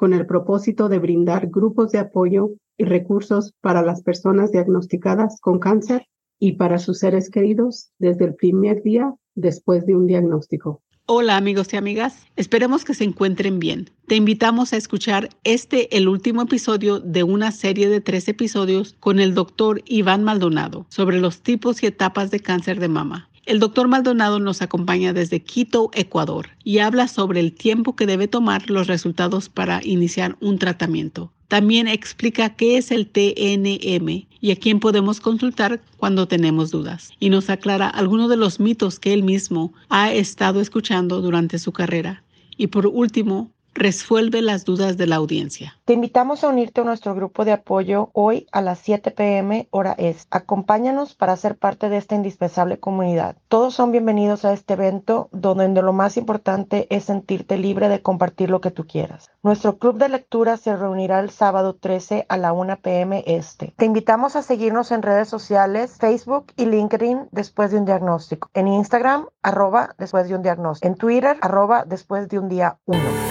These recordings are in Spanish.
con el propósito de brindar grupos de apoyo y recursos para las personas diagnosticadas con cáncer y para sus seres queridos desde el primer día después de un diagnóstico. Hola amigos y amigas, esperemos que se encuentren bien. Te invitamos a escuchar este, el último episodio de una serie de tres episodios con el doctor Iván Maldonado sobre los tipos y etapas de cáncer de mama. El doctor Maldonado nos acompaña desde Quito, Ecuador, y habla sobre el tiempo que debe tomar los resultados para iniciar un tratamiento. También explica qué es el TNM y a quién podemos consultar cuando tenemos dudas. Y nos aclara algunos de los mitos que él mismo ha estado escuchando durante su carrera. Y por último, resuelve las dudas de la audiencia. Te invitamos a unirte a nuestro grupo de apoyo hoy a las 7 pm hora es. Acompáñanos para ser parte de esta indispensable comunidad. Todos son bienvenidos a este evento donde lo más importante es sentirte libre de compartir lo que tú quieras. Nuestro club de lectura se reunirá el sábado 13 a la 1 pm este. Te invitamos a seguirnos en redes sociales, Facebook y LinkedIn después de un diagnóstico. En Instagram, arroba después de un diagnóstico. En Twitter, arroba después de un día 1.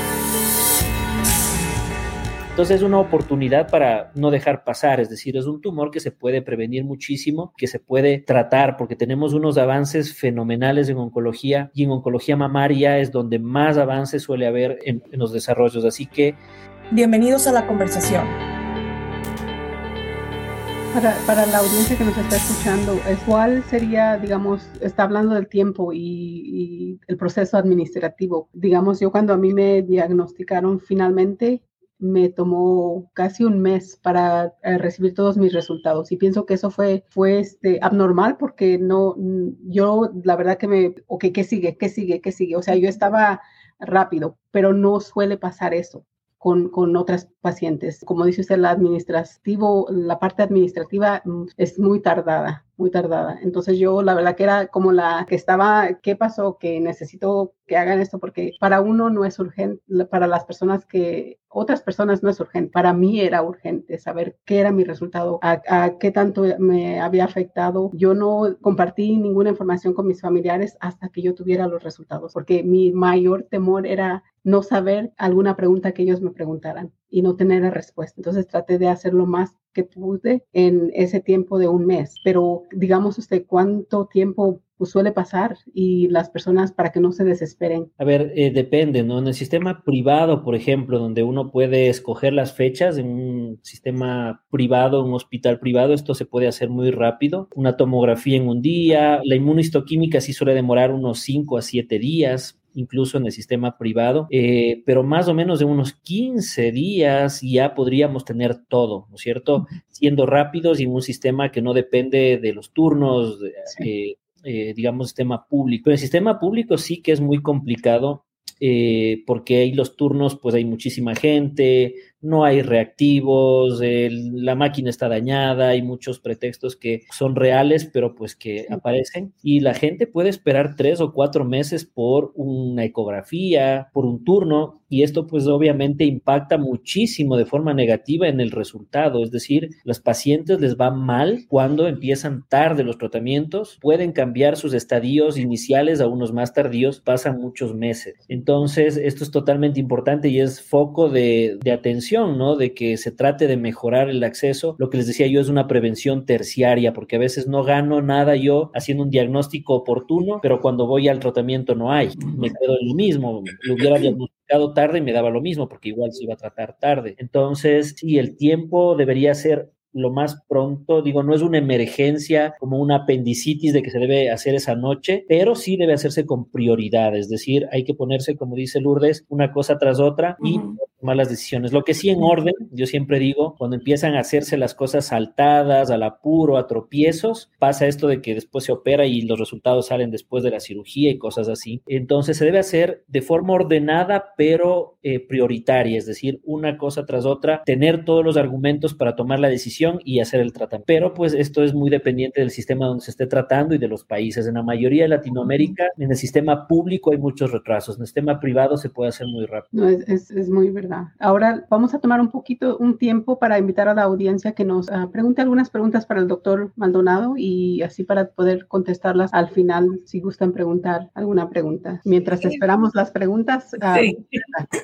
Entonces es una oportunidad para no dejar pasar, es decir, es un tumor que se puede prevenir muchísimo, que se puede tratar, porque tenemos unos avances fenomenales en oncología y en oncología mamaria es donde más avances suele haber en, en los desarrollos. Así que... Bienvenidos a la conversación. Para, para, la audiencia que nos está escuchando, ¿cuál sería, digamos, está hablando del tiempo y, y, el proceso administrativo? Digamos, yo cuando a mí me diagnosticaron finalmente, me tomó casi un mes para eh, recibir todos mis resultados y pienso que eso fue, fue este, abnormal porque no, yo la verdad que me, ok, ¿qué sigue? ¿Qué sigue? ¿Qué sigue? O sea, yo estaba rápido, pero no suele pasar eso. Con, con, otras pacientes. Como dice usted, la administrativo, la parte administrativa mm, es muy tardada, muy tardada. Entonces yo la verdad que era como la que estaba, ¿qué pasó? Que necesito que hagan esto porque para uno no es urgente, para las personas que, otras personas no es urgente, para mí era urgente saber qué era mi resultado, a, qué tanto me había afectado. Yo no compartí ninguna información con mis familiares hasta que yo tuviera los resultados, porque mi mayor temor era no saber alguna pregunta que ellos me preguntaran y no tener la respuesta. Entonces traté de hacer lo más que pude en ese tiempo de un mes. Pero digamos usted, ¿cuánto tiempo pues, suele pasar y las personas para que no se desesperen? A ver, eh, depende, ¿no? En el sistema privado, por ejemplo, donde uno puede escoger las fechas, en un sistema privado, un hospital privado, esto se puede hacer muy rápido. Una tomografía en un día, la inmunistoquímica sí suele demorar unos 5 a 7 días incluso en el sistema privado, eh, pero más o menos de unos 15 días ya podríamos tener todo, ¿no es cierto? Siendo rápidos y un sistema que no depende de los turnos, eh, eh, digamos, sistema público. Pero el sistema público sí que es muy complicado porque ahí los turnos, pues hay muchísima gente, no hay reactivos, la máquina está dañada, hay muchos pretextos que son reales, pero pues que aparecen. Y la gente puede esperar tres o cuatro meses por una ecografía, por un turno, y esto pues obviamente impacta muchísimo de forma negativa en el resultado. Es decir, los pacientes les va mal cuando empiezan tarde los tratamientos, pueden cambiar sus estadios iniciales a unos más tardíos, pasan muchos meses. Entonces, esto es totalmente importante y es foco de, de atención ¿no? De que se trate de mejorar el acceso. Lo que les decía yo es una prevención terciaria, porque a veces no gano nada yo haciendo un diagnóstico oportuno, pero cuando voy al tratamiento no hay. Me quedo en lo mismo. Lo hubiera diagnosticado tarde y me daba lo mismo, porque igual se iba a tratar tarde. Entonces, sí, el tiempo debería ser lo más pronto. Digo, no es una emergencia como una apendicitis de que se debe hacer esa noche, pero sí debe hacerse con prioridad. Es decir, hay que ponerse, como dice Lourdes, una cosa tras otra y tomar las decisiones. Lo que sí en orden, yo siempre digo, cuando empiezan a hacerse las cosas saltadas, al apuro, a tropiezos, pasa esto de que después se opera y los resultados salen después de la cirugía y cosas así. Entonces se debe hacer de forma ordenada, pero eh, prioritaria, es decir, una cosa tras otra, tener todos los argumentos para tomar la decisión y hacer el tratamiento. Pero pues esto es muy dependiente del sistema donde se esté tratando y de los países. En la mayoría de Latinoamérica, en el sistema público hay muchos retrasos, en el sistema privado se puede hacer muy rápido. No, es, es, muy verdad. Ahora vamos a tomar un poquito, un tiempo para invitar a la audiencia que nos uh, pregunte algunas preguntas para el doctor Maldonado y así para poder contestarlas al final si gustan preguntar alguna pregunta. Mientras esperamos las preguntas. Uh, sí.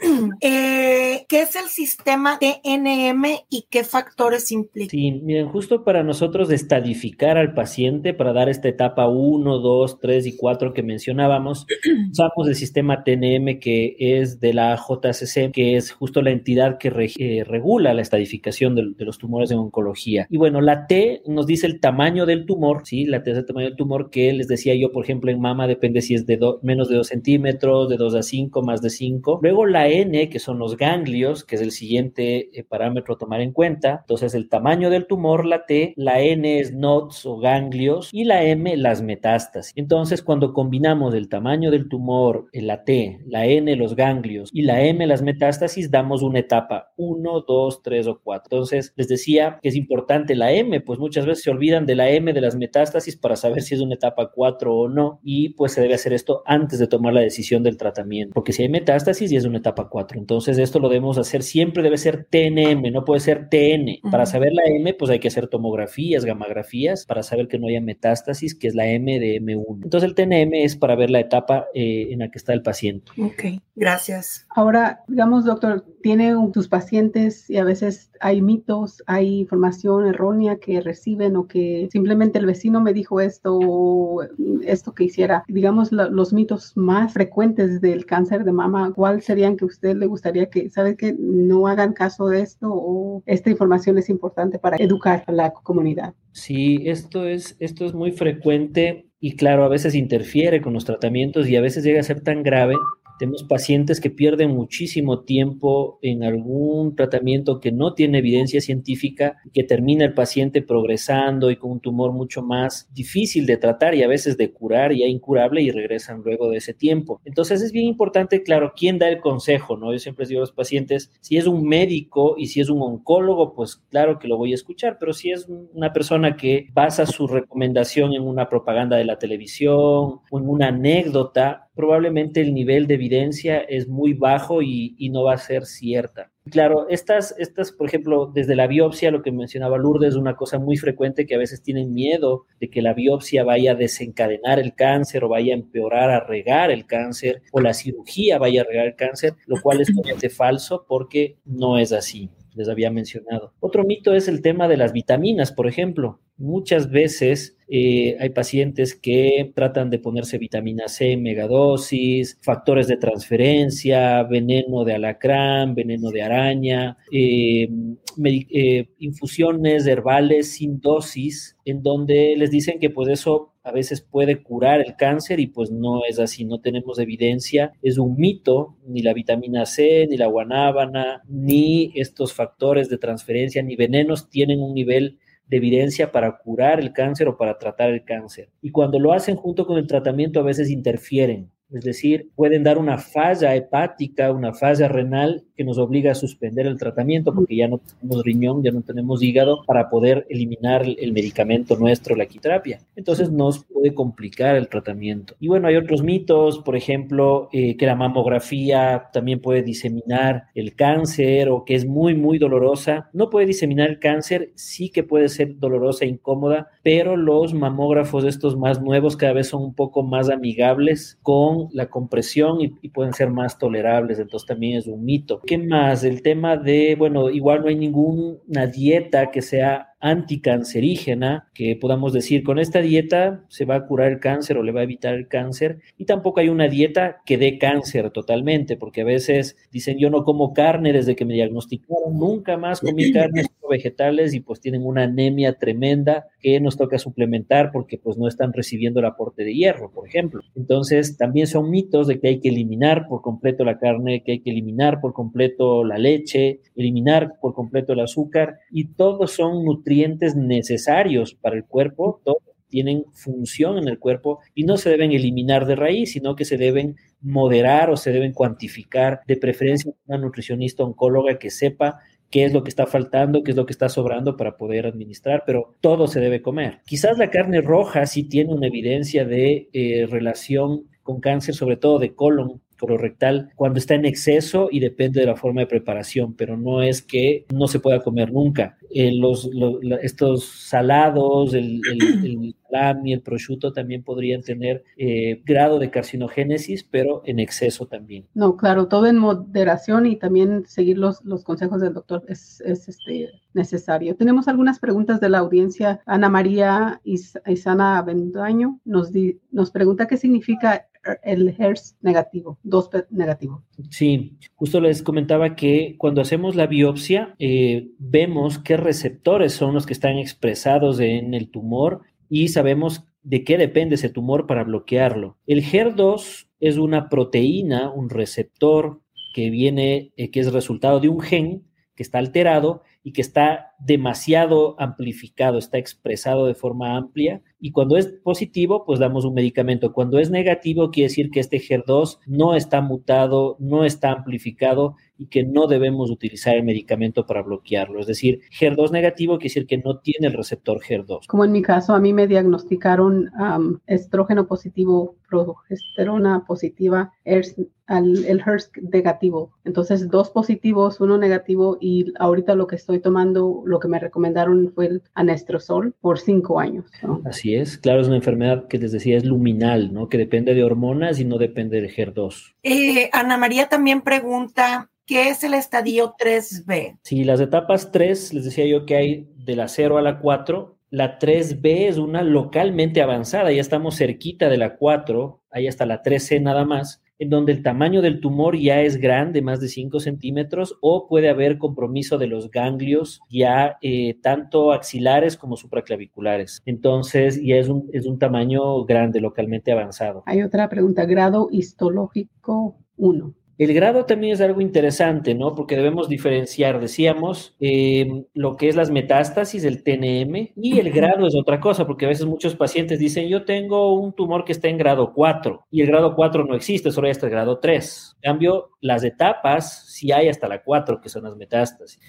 eh, ¿Qué es el sistema TNM y qué factores implica? Sí, miren, justo para nosotros estadificar al paciente, para dar esta etapa 1, 2, 3 y 4 que mencionábamos, usamos el sistema TNM que es de la JCC, que es justo la entidad que eh, regula la estadificación de, los tumores en oncología. Y bueno, la T nos dice el tamaño del tumor, ¿sí? La T es el tamaño del tumor que les decía yo, por ejemplo, en mama depende si es de menos de 2 centímetros, de 2 a 5, más de 5. Luego la N, que son los ganglios, que es el siguiente eh, parámetro a tomar en cuenta. Entonces, el tamaño del tumor, la T, la N es nodes o ganglios y la M, las metástasis. Entonces, cuando combinamos el tamaño del tumor, la T, la N, los ganglios y la M, las metástasis, damos una etapa 1, 2, 3 o 4. Entonces, les decía que es importante la M, pues muchas veces se olvidan de la M de las metástasis para saber si es una etapa 4 o no, y pues se debe hacer esto antes de tomar la decisión del tratamiento, porque si hay metástasis y es una etapa 4, entonces esto lo debemos hacer, siempre debe ser TNM, no puede ser TN. Uh -huh. Para saber la M, pues hay que hacer tomografías, gamografías, para saber que no haya metástasis, que es la M de M1. Entonces el TNM es para ver la etapa eh, en la que está el paciente. Ok, gracias. Ahora, digamos, doctor, tiene tus pacientes y a veces hay mitos, hay información errónea que reciben o que simplemente el vecino me dijo esto o esto que hiciera. Digamos, los mitos más frecuentes del cáncer de mama, ¿cuál serían que a usted le gustaría que, sabe que no hagan caso de esto o esta información es importante para educar a la comunidad? Sí, esto es, esto es muy frecuente y claro, a veces interfiere con los tratamientos y a veces llega a ser tan grave tenemos pacientes que pierden muchísimo tiempo en algún tratamiento que no tiene evidencia científica, que termina el paciente progresando y con un tumor mucho más difícil de tratar y a veces de curar, ya incurable, y regresan luego de ese tiempo. Entonces es bien importante, claro, quién da el consejo, ¿no? Yo siempre digo a los pacientes, si es un médico y si es un oncólogo, pues claro que lo voy a escuchar, pero si es una persona que basa su recomendación en una propaganda de la televisión o en una anécdota, probablemente el nivel de evidencia es muy bajo y, no va a ser cierta. Claro, estas, estas, por ejemplo, desde la biopsia, lo que mencionaba Lourdes, es una cosa muy frecuente que a veces tienen miedo de que la biopsia vaya a desencadenar el cáncer o vaya a empeorar, a regar el cáncer o la cirugía vaya a regar el cáncer, lo cual es totalmente falso porque no es así les había mencionado. Otro mito es el tema de las vitaminas, por ejemplo. Muchas veces eh, hay pacientes que tratan de ponerse vitamina C megadosis, factores de transferencia, veneno de alacrán, veneno de araña, eh, eh, infusiones herbales sin dosis, en donde les dicen que pues eso a veces puede curar el cáncer y pues no es así, no tenemos evidencia, es un mito, ni la vitamina C, ni la guanábana, ni estos factores de transferencia, ni venenos tienen un nivel de evidencia para curar el cáncer o para tratar el cáncer. Y cuando lo hacen junto con el tratamiento a veces interfieren, es decir, pueden dar una falla hepática, una falla renal que nos obliga a suspender el tratamiento porque ya no tenemos riñón, ya no tenemos hígado para poder eliminar el medicamento nuestro, la quimioterapia. Entonces nos puede complicar el tratamiento. Y bueno, hay otros mitos, por ejemplo, eh, que la mamografía también puede diseminar el cáncer o que es muy, muy dolorosa. No puede diseminar el cáncer, sí que puede ser dolorosa e incómoda, pero los mamógrafos estos más nuevos cada vez son un poco más amigables con la compresión y, y pueden ser más tolerables. Entonces también es un mito. ¿Qué más? El tema de, bueno, igual no hay ninguna dieta que sea anticancerígena que podamos decir con esta dieta se va a curar el cáncer o le va a evitar el cáncer y tampoco hay una dieta que dé cáncer totalmente porque a veces dicen yo no como carne desde que me diagnosticaron, nunca más comí carnes vegetales y pues tienen una anemia tremenda que nos toca suplementar porque pues no están recibiendo el aporte de hierro, por ejemplo. Entonces también son mitos de que hay que eliminar por completo la carne, que hay que eliminar por completo la leche, eliminar por completo el azúcar y todos son nutrientes necesarios para el cuerpo, todos tienen función en el cuerpo y no se deben eliminar de raíz, sino que se deben moderar o se deben cuantificar, de preferencia una nutricionista oncóloga que sepa qué es lo que está faltando, qué es lo que está sobrando para poder administrar, pero todo se debe comer. Quizás la carne roja sí tiene una evidencia de eh, relación con cáncer, sobre todo de colon, colorectal cuando está en exceso y depende de la forma de preparación, pero no es que no se pueda comer nunca. Eh, los, estos salados, el, el, el, el prosciutto también podrían tener eh, grado de carcinogénesis, pero en exceso también. No, claro, todo en moderación y también seguir los, los consejos del doctor es, es este, necesario. Tenemos algunas preguntas de la audiencia. Ana María Isana Bendaño nos, nos pregunta qué significa el HERS negativo, 2 negativo. Sí, justo les comentaba que cuando hacemos la biopsia eh, vemos qué receptores son los que están expresados en el tumor y sabemos de qué depende ese tumor para bloquearlo. El HER2 es una proteína, un receptor que viene, eh, que es resultado de un gen que está alterado y que está demasiado amplificado, está expresado de forma amplia. Y cuando es positivo, pues damos un medicamento. Cuando es negativo, quiere decir que este HER2 no está mutado, no está amplificado y que no debemos utilizar el medicamento para bloquearlo. Es decir, HER2 negativo quiere decir que no tiene el receptor HER2. Como en mi caso, a mí me diagnosticaron estrógeno positivo, progesterona positiva, el HERS negativo. Entonces, dos positivos, uno negativo y ahorita lo que estoy tomando, lo que me recomendaron fue el anestrosol por cinco años. Así es, claro, es una enfermedad que les decía es luminal, ¿no? Que depende de hormonas y no depende del HER2. Eh, Ana María también pregunta, ¿qué es el estadio 3B? Sí, las etapas 3, les decía yo que hay de la 0 a la 4, la 3B es una localmente avanzada, ya estamos cerquita de la 4, ahí hasta la 3C nada más en donde el tamaño del tumor ya es grande, más de 5 centímetros, o puede haber compromiso de los ganglios ya eh, tanto axilares como supraclaviculares. Entonces, ya es un, es un tamaño grande, localmente avanzado. Hay otra pregunta, grado histológico 1. El grado también es algo interesante, ¿no? Porque debemos diferenciar, decíamos, em, lo que es las metástasis, el TNM, y el grado es otra cosa, porque a veces muchos pacientes dicen, yo tengo un tumor que está en grado 4, y el grado 4 no existe, solo hay hasta el grado 3. En cambio, las etapas sí hay hasta la 4, que son las metástasis.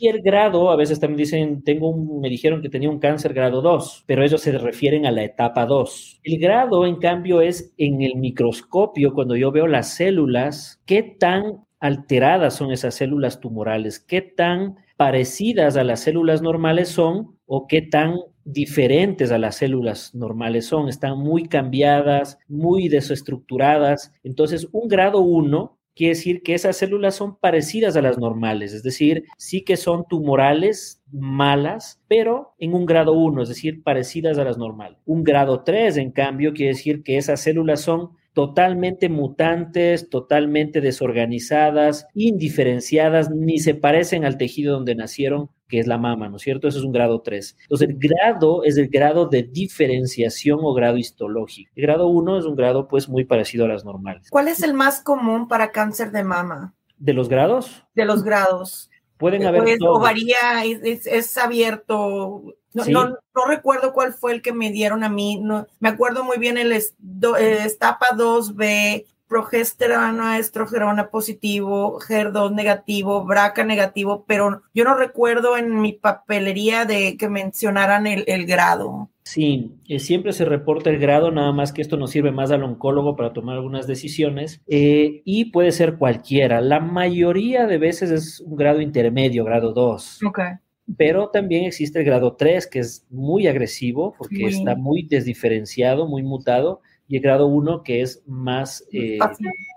Y el grado, a veces también dicen, tengo un, me dijeron que tenía un cáncer grado 2, pero ellos se refieren a la etapa 2. El grado, en cambio, es en el microscopio, cuando yo veo las células, qué tan alteradas son esas células tumorales, qué tan parecidas a las células normales son o qué tan diferentes a las células normales son, están muy cambiadas, muy desestructuradas. Entonces, un grado 1 quiere decir que esas células son parecidas a las normales, es decir, sí que son tumorales malas, pero en un grado 1, es decir, parecidas a las normales. Un grado 3, en cambio, quiere decir que esas células son totalmente mutantes, totalmente desorganizadas, indiferenciadas, ni se parecen al tejido donde nacieron, que es la mama, ¿no es cierto? Eso es un grado 3. Entonces, el grado es el grado de diferenciación o grado histológico. El grado 1 es un grado, pues, muy parecido a las normales. ¿Cuál es el más común para cáncer de mama? ¿De los grados? De los grados. Pueden haber. Pues, es abierto, no, no, no, recuerdo cuál fue el que me dieron a mí. No, me acuerdo muy bien el estapa 2B, progesterona, estrogerona positivo, HER2 negativo, BRCA negativo, pero yo no recuerdo en mi papelería de que mencionaran el, el grado. Sí, eh, siempre se reporta el grado, nada más que esto nos sirve más al oncólogo para tomar algunas decisiones eh, y puede ser cualquiera. La mayoría de veces es un grado intermedio, grado 2. Okay pero también existe el grado 3, que es muy agresivo porque está muy desdiferenciado, muy mutado, y el grado 1, que es más, eh,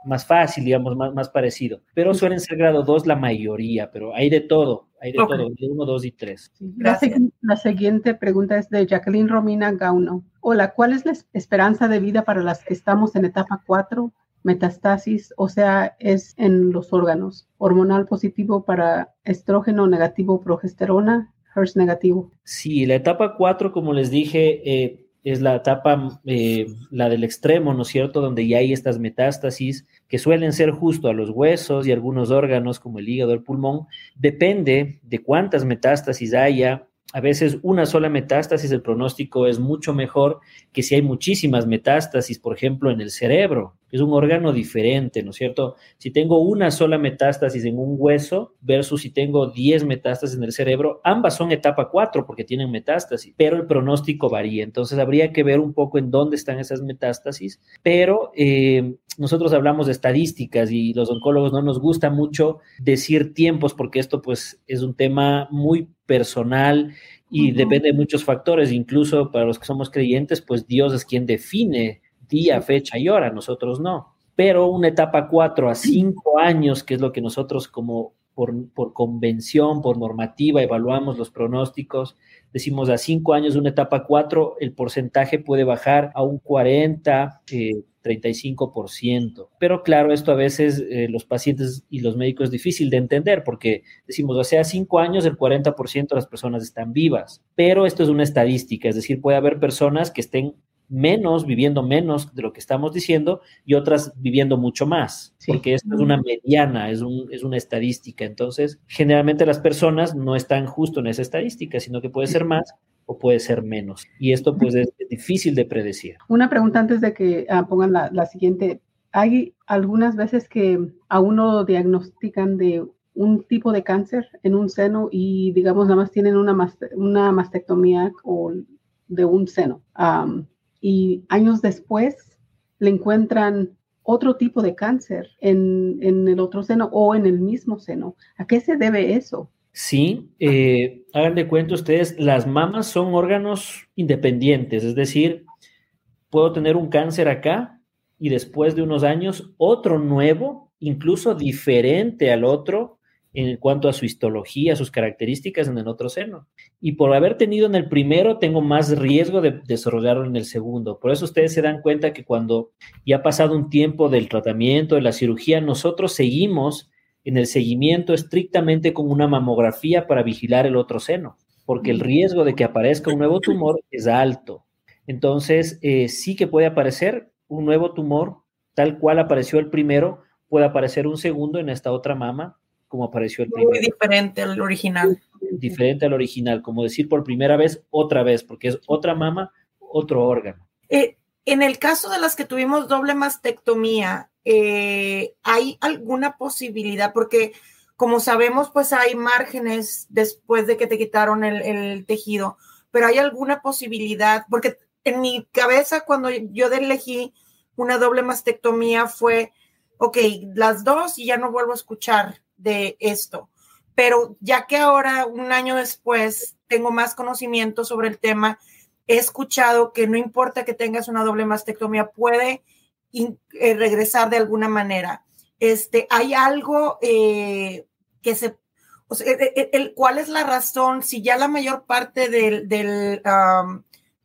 más fácil, digamos, más, más parecido. Pero suelen ser grado 2 la mayoría, pero hay de todo. hay de todo, de 1, 2 y 3. La, la, siguiente pregunta es de Jacqueline Romina Gauno. Hola, ¿cuál es la esperanza de vida para las que estamos en etapa 4? Metastasis, o sea, es en los órganos. Hormonal positivo para estrógeno, negativo progesterona, HERS negativo. Sí, la etapa 4, como les dije, eh, es la etapa, eh, la del extremo, ¿no es cierto?, donde ya hay estas metástasis que suelen ser justo a los huesos y algunos órganos como el hígado, el pulmón. Depende de cuántas metástasis haya. A veces una sola metástasis, el pronóstico es mucho mejor que si hay muchísimas metástasis, por ejemplo, en el cerebro es un órgano diferente, ¿no es cierto? Si tengo una sola metástasis en un hueso versus si tengo 10 metástasis en el cerebro, ambas son etapa 4 porque tienen metástasis, pero el pronóstico varía. Entonces habría que ver un poco en dónde están esas metástasis, pero eh, nosotros hablamos de estadísticas y los oncólogos no nos gusta mucho decir tiempos porque esto pues es un tema muy personal y depende de muchos factores, incluso para los que somos creyentes, pues Dios es quien define día, fecha y hora, nosotros no. Pero una etapa 4 a 5 años, que es lo que nosotros como por, por, convención, por normativa, evaluamos los pronósticos, decimos a 5 años una etapa 4, el porcentaje puede bajar a un 40, eh, 35%. Pero claro, esto a veces eh, los pacientes y los médicos es difícil de entender porque decimos, o sea, 5 años el 40% de las personas están vivas. Pero esto es una estadística, es decir, puede haber personas que estén menos, viviendo menos de lo que estamos diciendo y otras viviendo mucho más, porque esto es una mediana, es, un, es una estadística. Entonces, generalmente las personas no están justo en esa estadística, sino que puede ser más o puede ser menos. Y esto pues es difícil de predecir. Una pregunta antes de que ah, pongan la, la siguiente. Hay algunas veces que a uno diagnostican de un tipo de cáncer en un seno y digamos nada más tienen una, una mastectomía o de un seno y años después le encuentran otro tipo de cáncer en, el otro seno o en el mismo seno. ¿A qué se debe eso? Sí, eh, hagan de cuenta ustedes, las mamas son órganos independientes, es decir, puedo tener un cáncer acá y después de unos años otro nuevo, incluso diferente al otro, en cuanto a su histología, sus características en el otro seno. Y por haber tenido en el primero, tengo más riesgo de desarrollarlo en el segundo. Por eso ustedes se dan cuenta que cuando ya ha pasado un tiempo del tratamiento, de la cirugía, nosotros seguimos en el seguimiento estrictamente con una mamografía para vigilar el otro seno, porque el riesgo de que aparezca un nuevo tumor es alto. Entonces, eh, sí que puede aparecer un nuevo tumor, tal cual apareció el primero, puede aparecer un segundo en esta otra mama como apareció el primero. Muy diferente al original. Diferente al original, como decir por primera vez, otra vez, porque es otra mama, otro órgano. Eh, en el caso de las que tuvimos doble mastectomía, eh, ¿hay alguna posibilidad? Porque como sabemos, pues hay márgenes después de que te quitaron el, el tejido, pero ¿hay alguna posibilidad? Porque en mi cabeza, cuando yo elegí una doble mastectomía, fue, ok, las dos y ya no vuelvo a escuchar de esto. Pero ya que ahora, un año después, tengo más conocimiento sobre el tema, he escuchado que no importa que tengas una doble mastectomía, puede eh, regresar de alguna manera. Este, hay algo eh, que se... el, ¿Cuál es la razón? Si ya la mayor parte del, del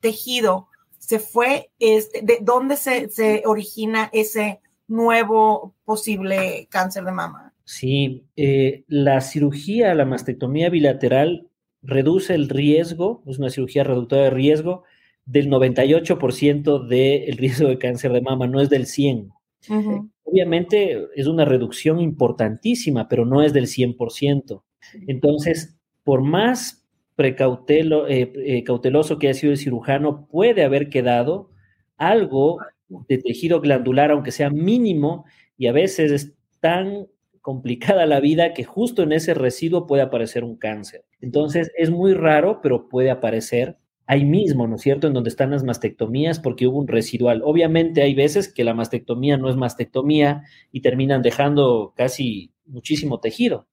tejido se fue, este, ¿de dónde se, se origina ese nuevo posible cáncer de mama? Sí, eh, la cirugía, la mastectomía bilateral reduce el riesgo, es una cirugía reductora de riesgo del 98% del riesgo de cáncer de mama, no es del 100%. Obviamente es una reducción importantísima, pero no es del 100%. Entonces, por más precautelo, eh, eh, cauteloso que haya sido el cirujano, puede haber quedado algo de tejido glandular, aunque sea mínimo, y a veces es tan complicada la vida que justo en ese residuo puede aparecer un cáncer. Entonces es muy raro, pero puede aparecer ahí mismo, ¿no es cierto? En donde están las mastectomías porque hubo un residual. Obviamente hay veces que la mastectomía no es mastectomía y terminan dejando casi muchísimo tejido.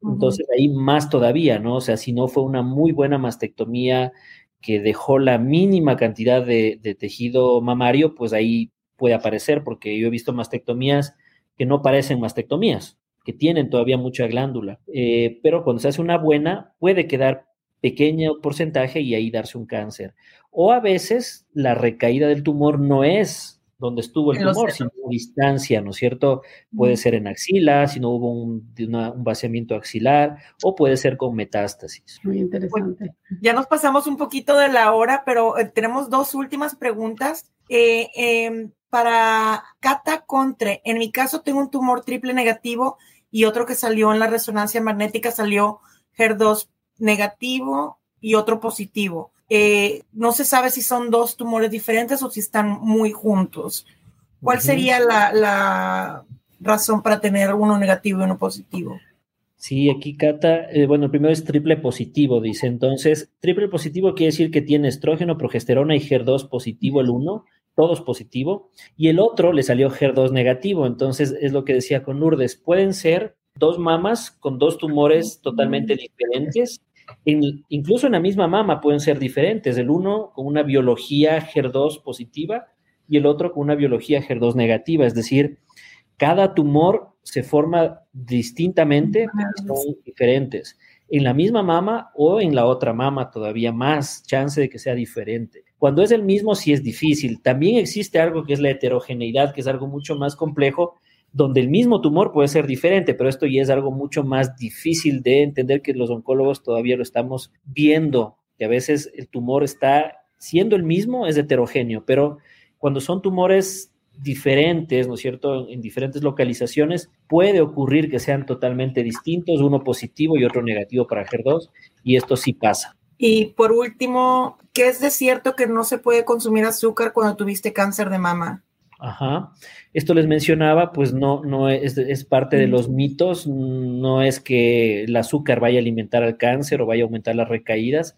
Entonces ahí más todavía, ¿no? O sea, si no fue una muy buena mastectomía que dejó la mínima cantidad de, de tejido mamario, pues ahí puede aparecer porque yo he visto mastectomías que no parecen mastectomías que tienen todavía mucha glándula. Eh, pero cuando se hace una buena, puede quedar pequeño porcentaje y ahí darse un cáncer. O a veces la recaída del tumor no es donde estuvo el tumor, sino a distancia, ¿no es cierto? Puede ser en axila, si no hubo un, vaciamiento axilar, o puede ser con metástasis. Muy interesante. ya nos pasamos un poquito de la hora, pero eh, tenemos dos últimas preguntas. Eh, em, para Cata Contre, en mi caso tengo un tumor triple negativo y otro que salió en la resonancia magnética salió HER2 negativo y otro positivo. Eh, no se sabe si son dos tumores diferentes o si están muy juntos. ¿Cuál sería la, razón para tener uno negativo y uno positivo? Sí, aquí Cata, eh, bueno, el primero es triple positivo, dice. Entonces, triple positivo quiere decir que tiene estrógeno, progesterona y HER2 positivo el uno, todos positivo, y el otro le salió HER2 negativo. Entonces, es lo que decía con Lourdes, pueden ser dos mamas con dos tumores totalmente diferentes incluso en la misma mama pueden ser diferentes, el uno con una biología HER2 positiva y el otro con una biología HER2 negativa, es decir, cada tumor se forma distintamente, son diferentes. En la misma mama o en la otra mama todavía más chance de que sea diferente. Cuando es el mismo sí es difícil. También existe algo que es la heterogeneidad, que es algo mucho más complejo, donde el mismo tumor puede ser diferente, pero esto ya es algo mucho más difícil de entender que los oncólogos todavía lo estamos viendo, que a veces el tumor está siendo el mismo, es heterogéneo, pero cuando son tumores diferentes, ¿no es cierto?, en diferentes localizaciones, puede ocurrir que sean totalmente distintos, uno positivo y otro negativo para HER2, y esto sí pasa. Y por último, ¿qué es de cierto que no se puede consumir azúcar cuando tuviste cáncer de mama? Ajá. Esto les mencionaba, pues no, no es, es, parte de los mitos, no es que el azúcar vaya a alimentar al cáncer o vaya a aumentar las recaídas,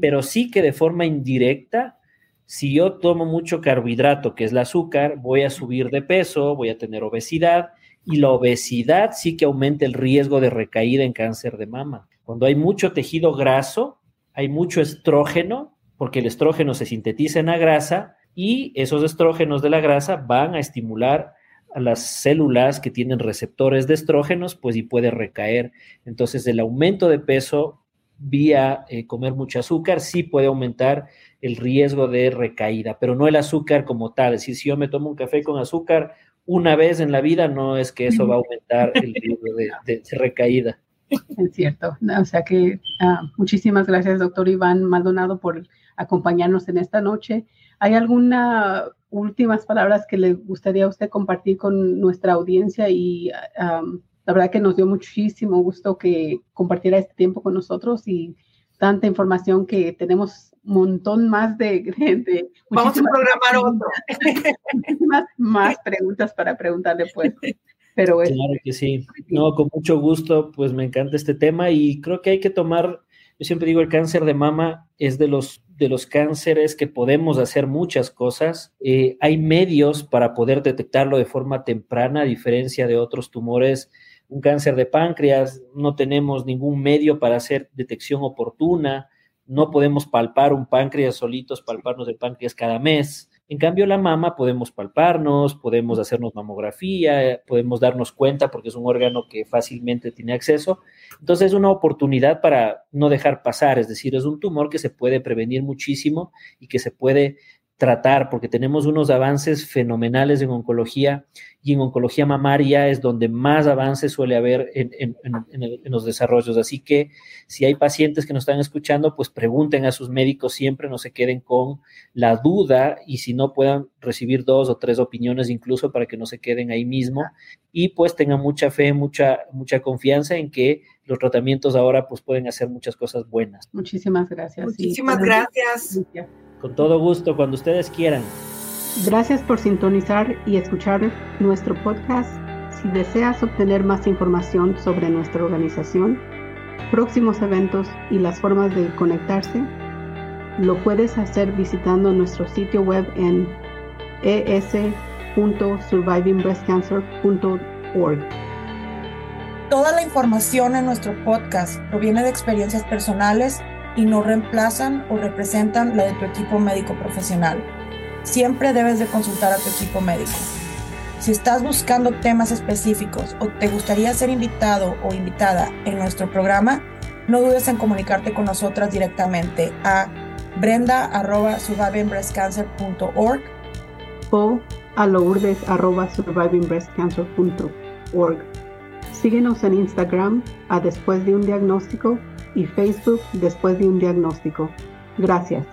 pero sí que de forma indirecta, si yo tomo mucho carbohidrato, que es el azúcar, voy a subir de peso, voy a tener obesidad, y la obesidad sí que aumenta el riesgo de recaída en cáncer de mama. Cuando hay mucho tejido graso, hay mucho estrógeno, porque el estrógeno se sintetiza en la grasa, y esos estrógenos de la grasa van a estimular a las células que tienen receptores de estrógenos, pues y puede recaer. Entonces, el aumento de peso vía eh, comer mucho azúcar sí puede aumentar el riesgo de recaída, pero no el azúcar como tal. Es decir, si yo me tomo un café con azúcar una vez en la vida, no es que eso va a aumentar el riesgo de, recaída. Es cierto. O sea que ah, muchísimas gracias, doctor Iván Maldonado, por acompañarnos en esta noche. ¿Hay algunas últimas palabras que le gustaría a usted compartir con nuestra audiencia? Y la verdad que nos dio muchísimo gusto que compartiera este tiempo con nosotros y tanta información que tenemos un montón más de... de Vamos a programar otro. Muchísimas más preguntas para preguntarle pues. Pero claro que sí. No, con mucho gusto, pues me encanta este tema y creo que hay que tomar, yo siempre digo, el cáncer de mama es de los de los cánceres que podemos hacer muchas cosas. Eh, hay medios para poder detectarlo de forma temprana, a diferencia de otros tumores. Un cáncer de páncreas, no tenemos ningún medio para hacer detección oportuna, no podemos palpar un páncreas solitos, palparnos el páncreas cada mes. En cambio, la mama podemos palparnos, podemos hacernos mamografía, podemos darnos cuenta porque es un órgano que fácilmente tiene acceso. Entonces, es una oportunidad para no dejar pasar, es decir, es un tumor que se puede prevenir muchísimo y que se puede tratar, porque tenemos unos avances fenomenales en oncología y en oncología mamaria es donde más avances suele haber en, los desarrollos. Así que si hay pacientes que nos están escuchando, pues pregunten a sus médicos siempre, no se queden con la duda y si no puedan recibir dos o tres opiniones incluso para que no se queden ahí mismo y pues tengan mucha fe, mucha, mucha confianza en que los tratamientos ahora pues pueden hacer muchas cosas buenas. Muchísimas gracias. Muchísimas gracias. Con todo gusto, cuando ustedes quieran. Gracias por sintonizar y escuchar nuestro podcast. Si deseas obtener más información sobre nuestra organización, próximos eventos y las formas de conectarse, lo puedes hacer visitando nuestro sitio web en es.survivingbreastcancer.org. Toda la información en nuestro podcast proviene de experiencias personales y no reemplazan o representan la de tu equipo médico profesional. Siempre debes de consultar a tu equipo médico. Si estás buscando temas específicos o te gustaría ser invitado o invitada en nuestro programa, no dudes en comunicarte con nosotras directamente a brenda.survivingbreastcancer.org o a lourdes.survivingbreastcancer.org. Síguenos en Instagram a Después de un Diagnóstico y Facebook Después de un Diagnóstico. Gracias.